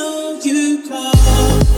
know you call.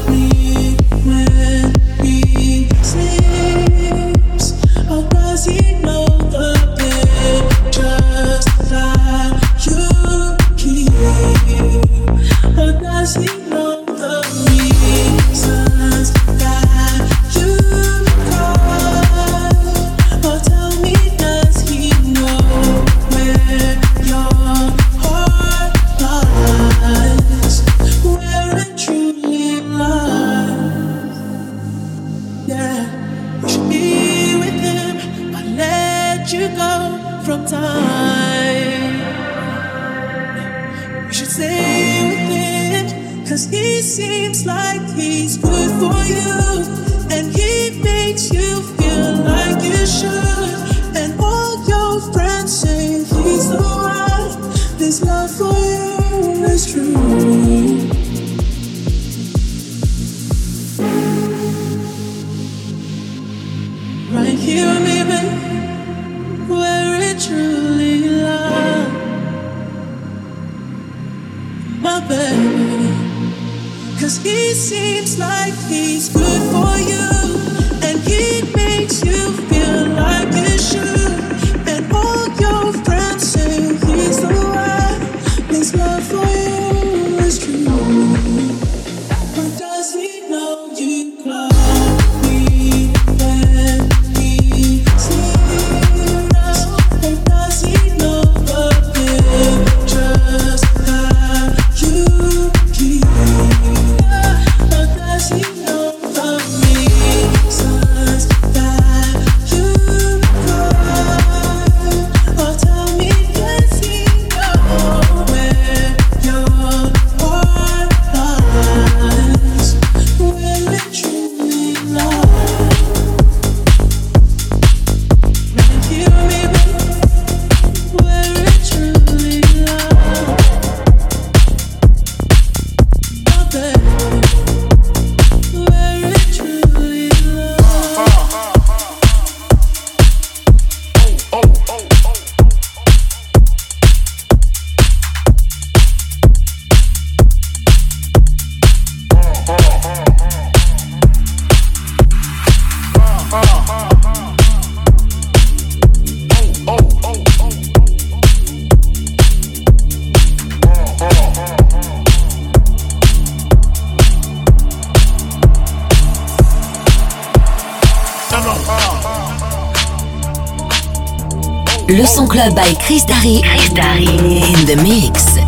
Club by Chris Darry. Chris Darry. In the mix.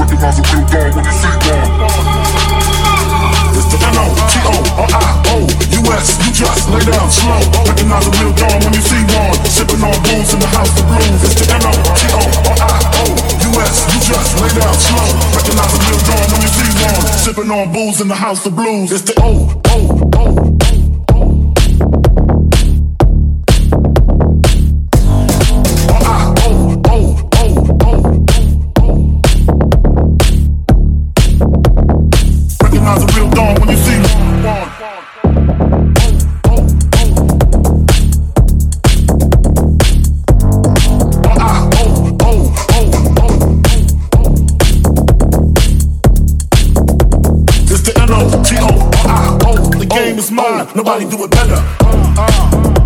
Recognize you. It's the N-O, T-O, you just lay down slow. Recognize a real dawn when you see one. Sipping on booze in the house of blues. It's the N O T O R I O U S. you just lay down slow. Recognize a real dawn when you see one. Sipping on booze in the house of blues. It's the O, O, Mr. N-O-G-O-R-I-O. Ah, oh, the game is mine, nobody do it better. Uh, uh.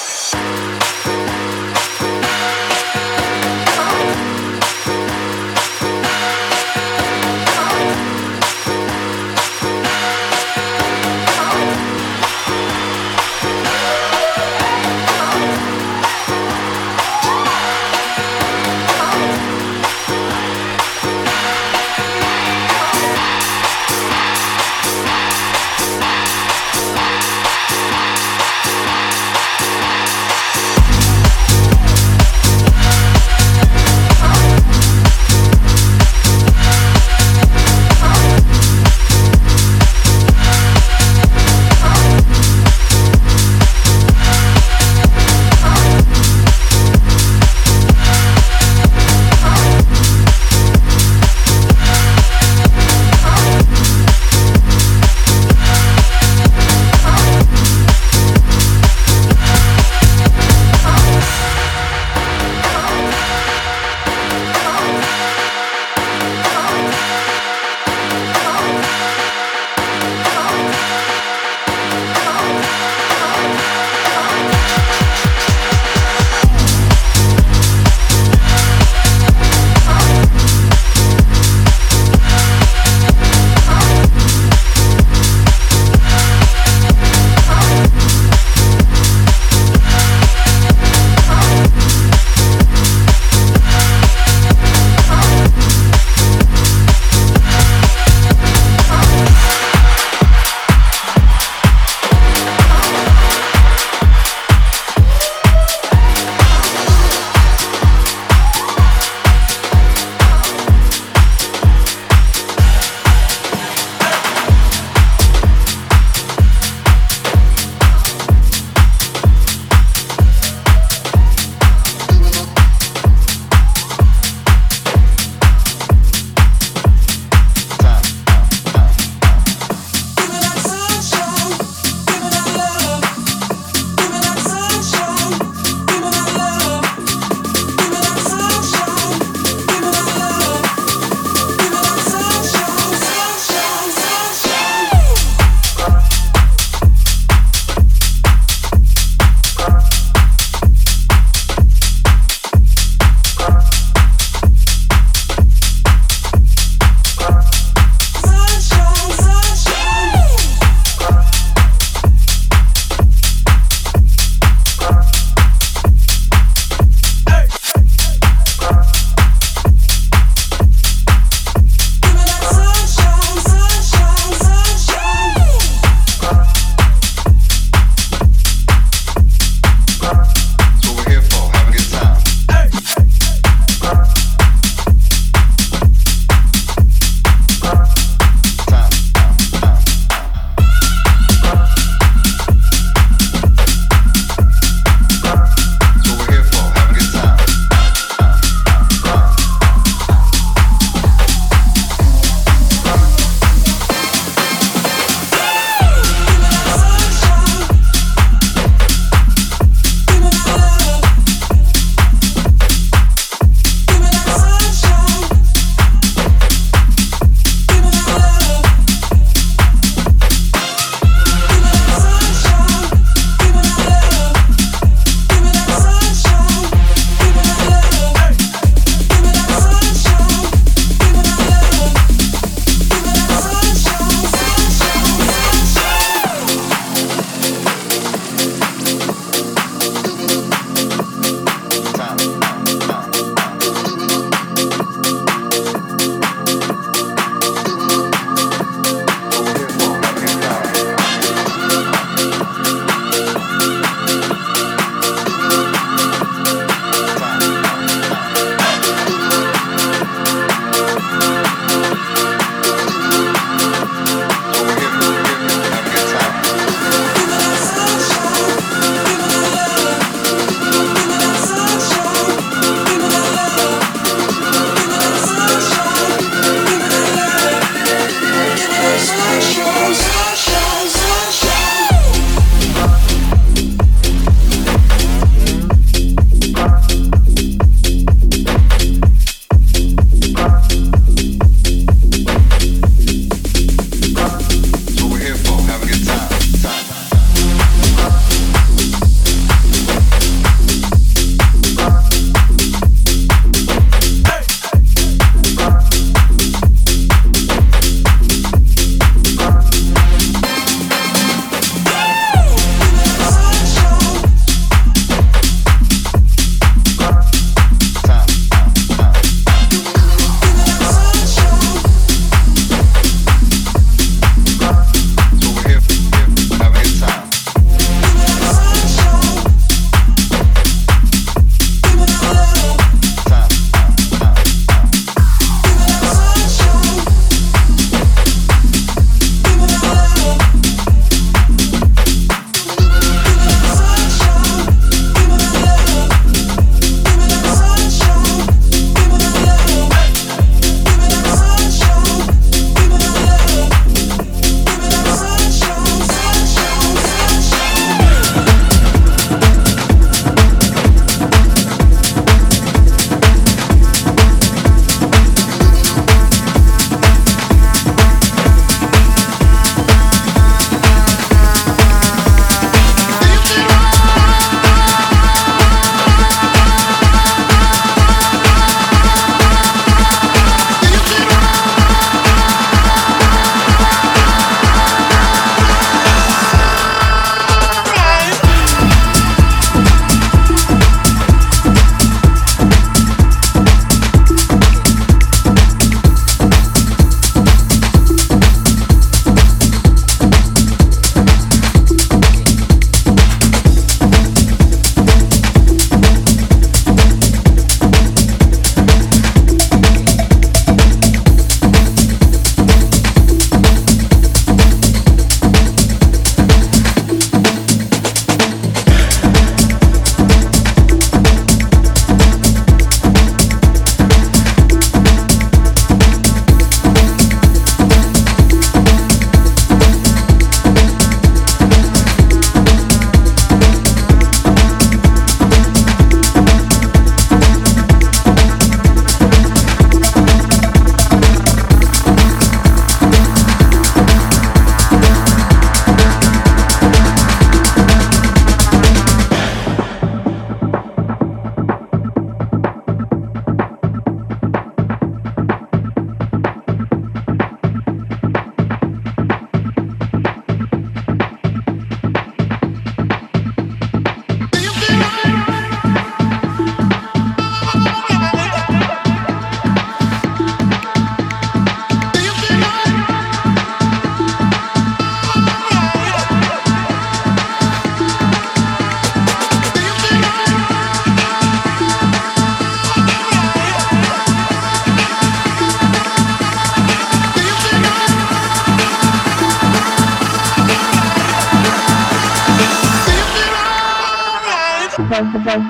Thank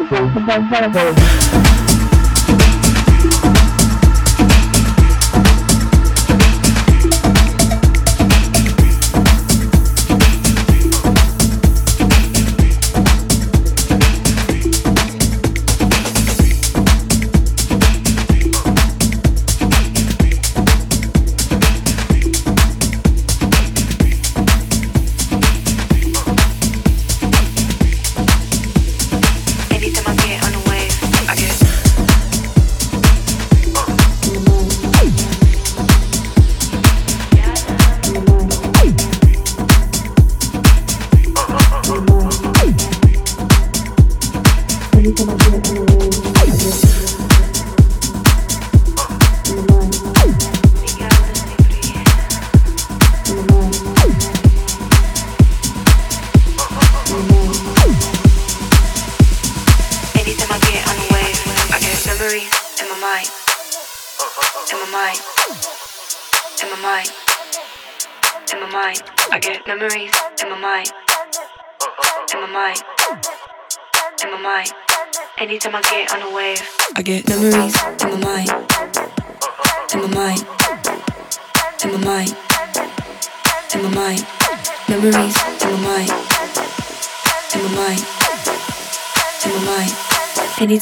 you.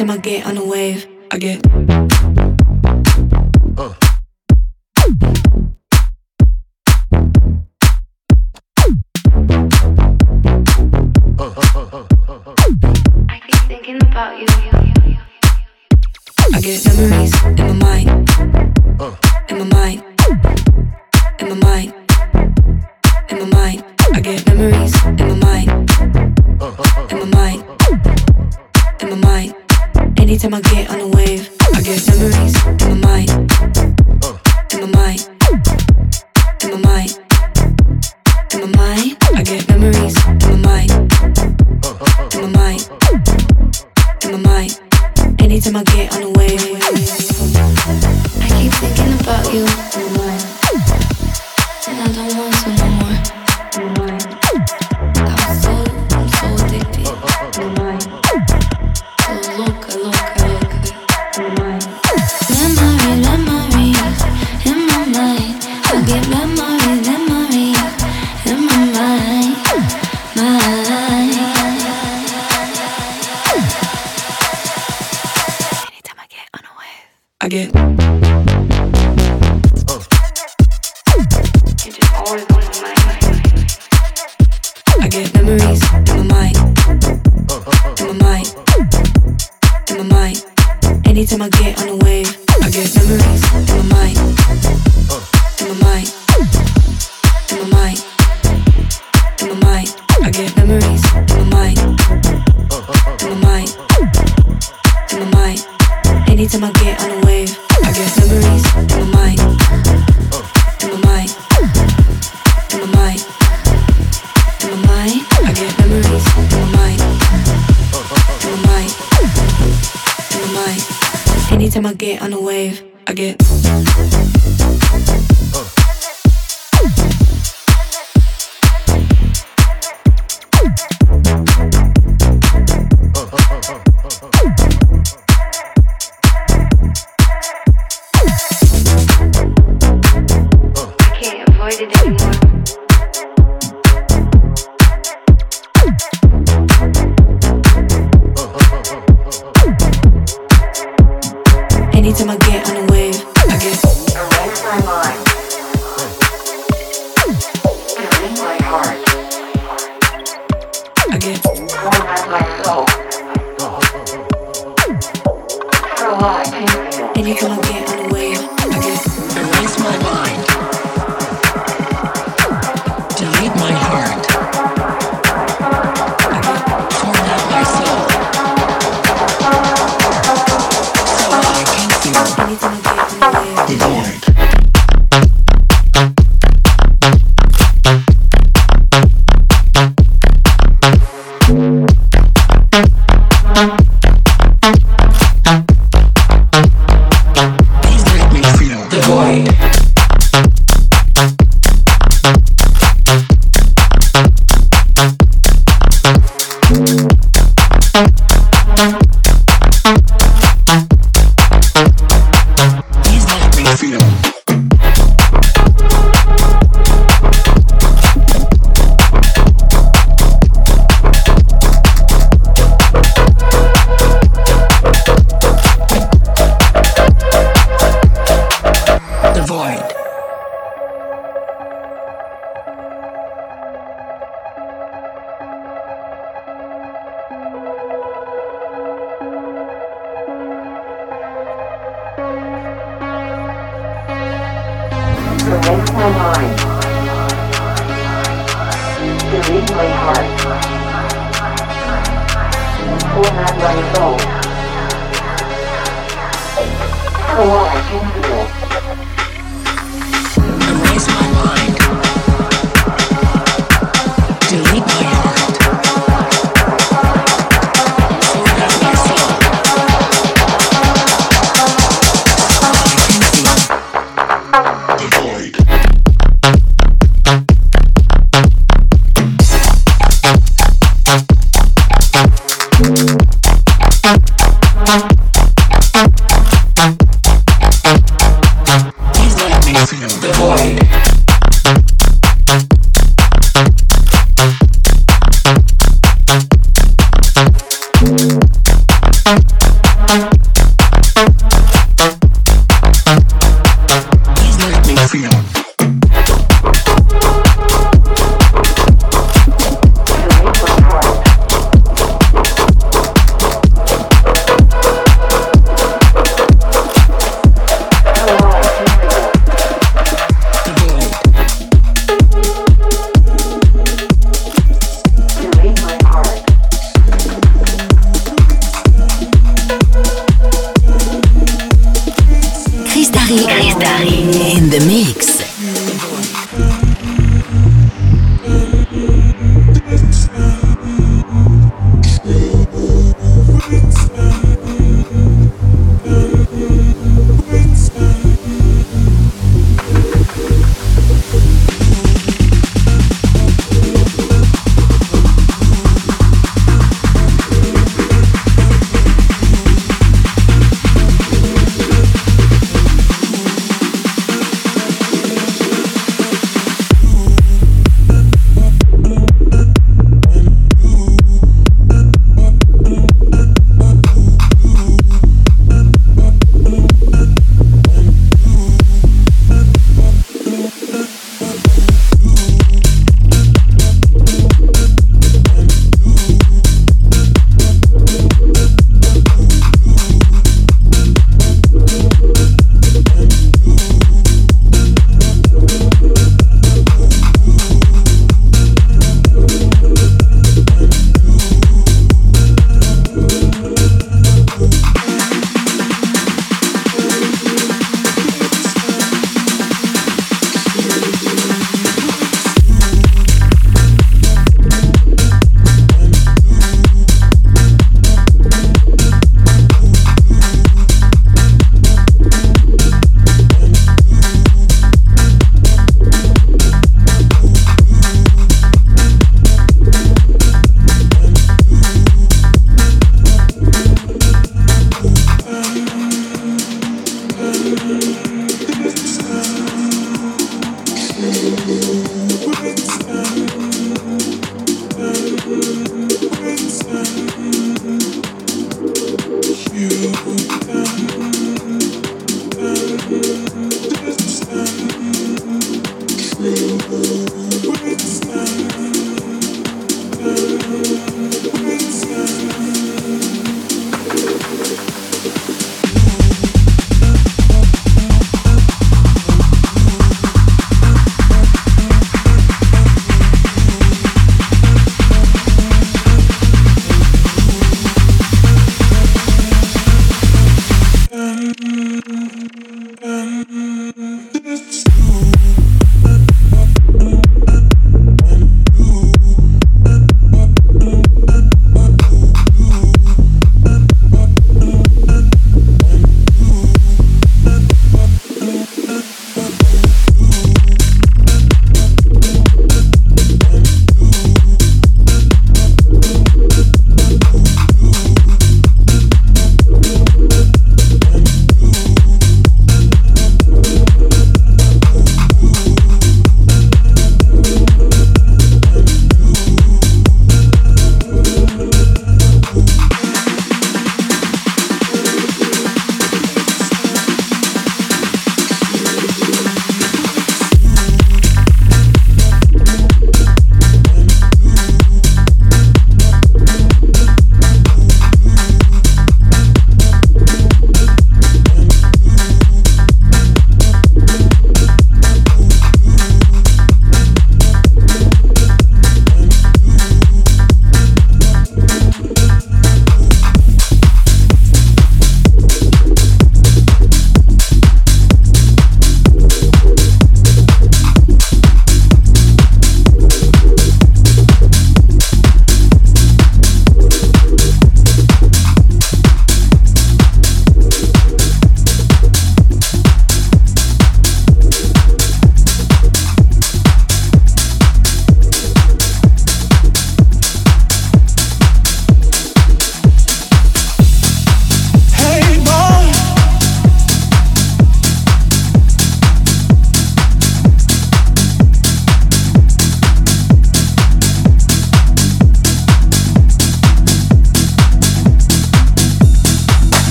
in my game. Anytime I get on a wave, I get memories in my mind. In my mind. In my mind. In my mind. I get memories in my mind. In my mind. In my mind. Anytime I get on a wave, I keep thinking about you.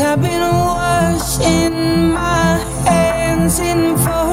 I've been washing in my hands in full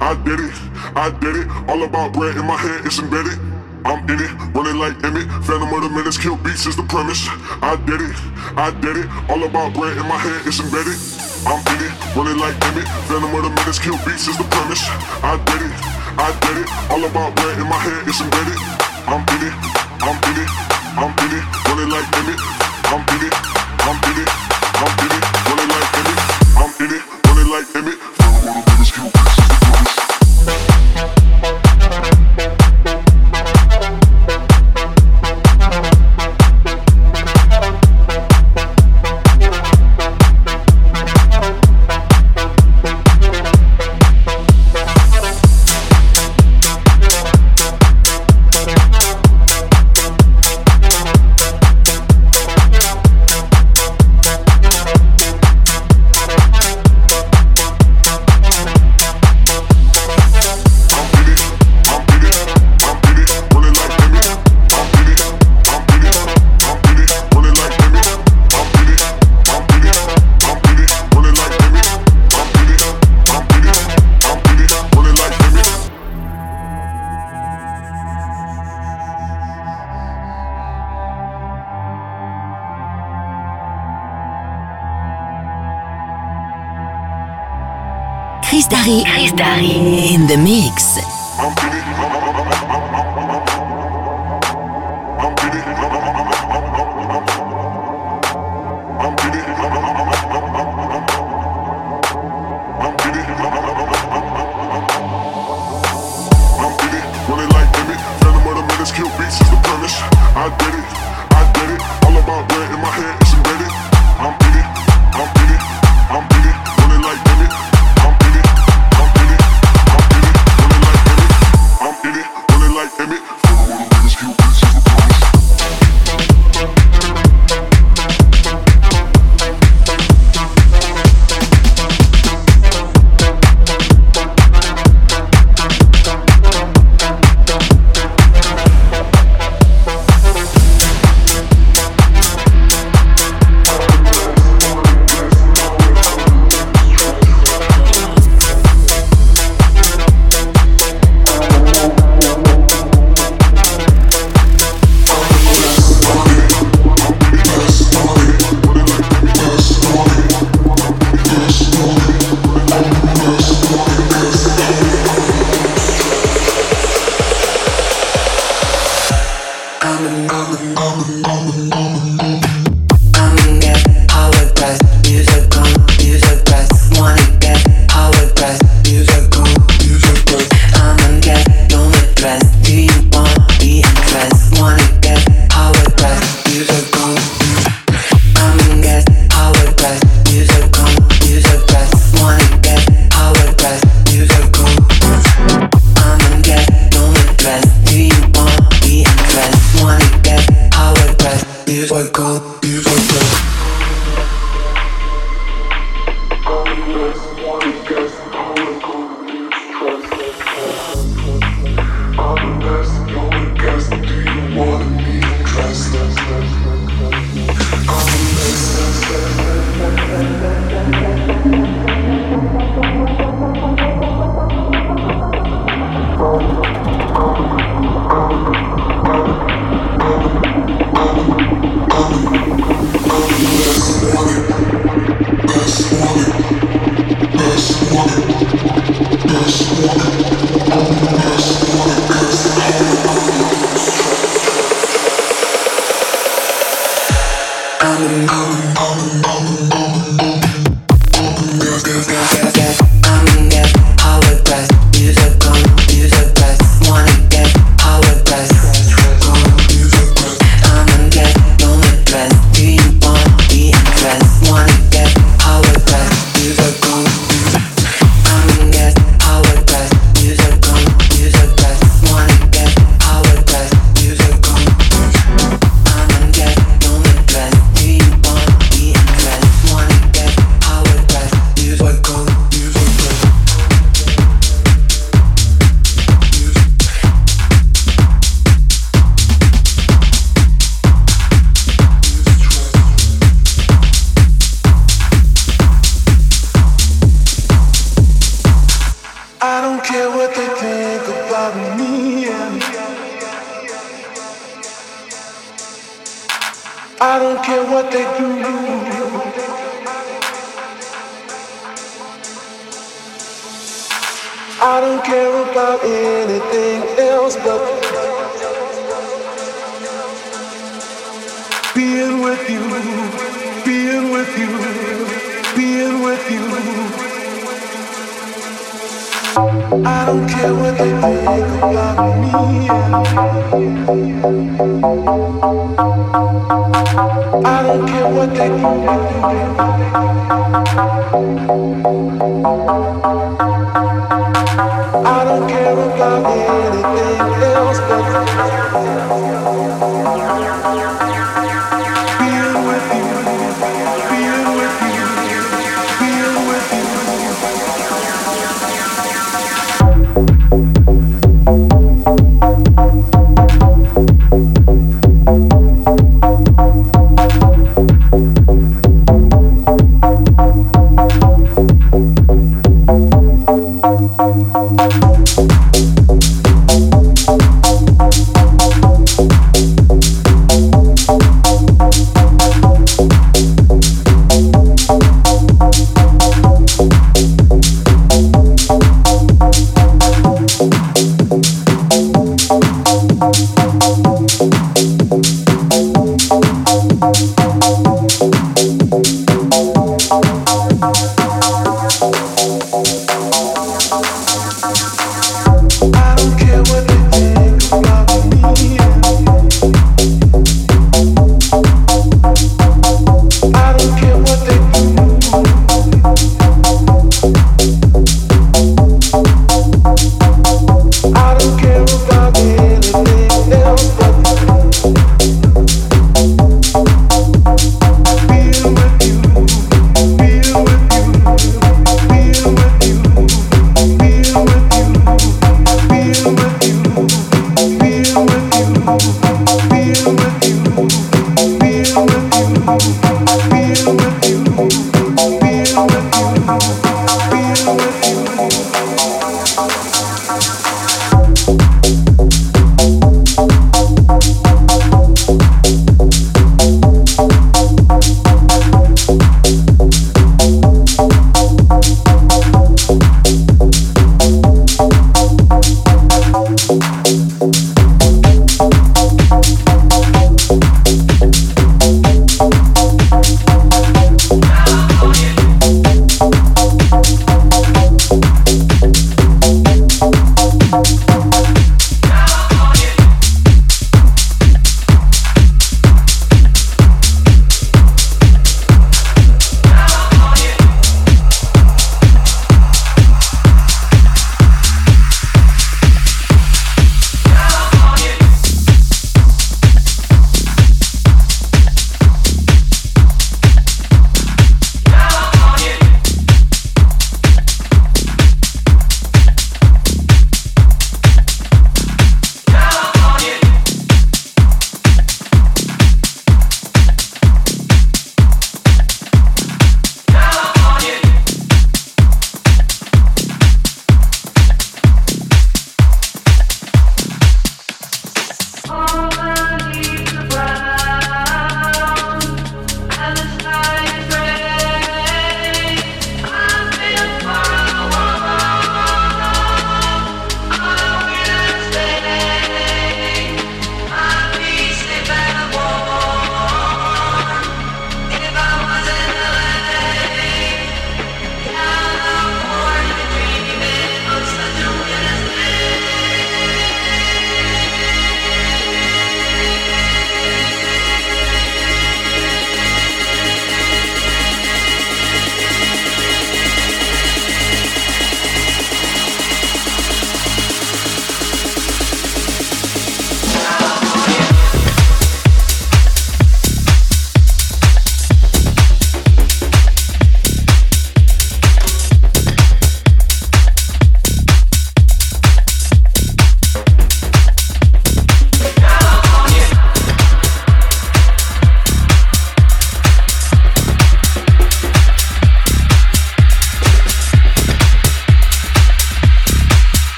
I did it, I did it. All about bread in my head, it's embedded. I'm in it, running like Emmett. Phantom of the minutes, kill beats is the premise. I did it, I did it. All about bread in my head, it's embedded. I'm in it, running like Emmett. Phantom of the minutes, kill beats is the premise. I did it, I did it. All about bread in my head, it's embedded. I'm in it, I'm in it, I'm in it, running like Emmett. I'm in it, I'm in it, I'm in it, running like Emmett. I'm in it, running like Emmett.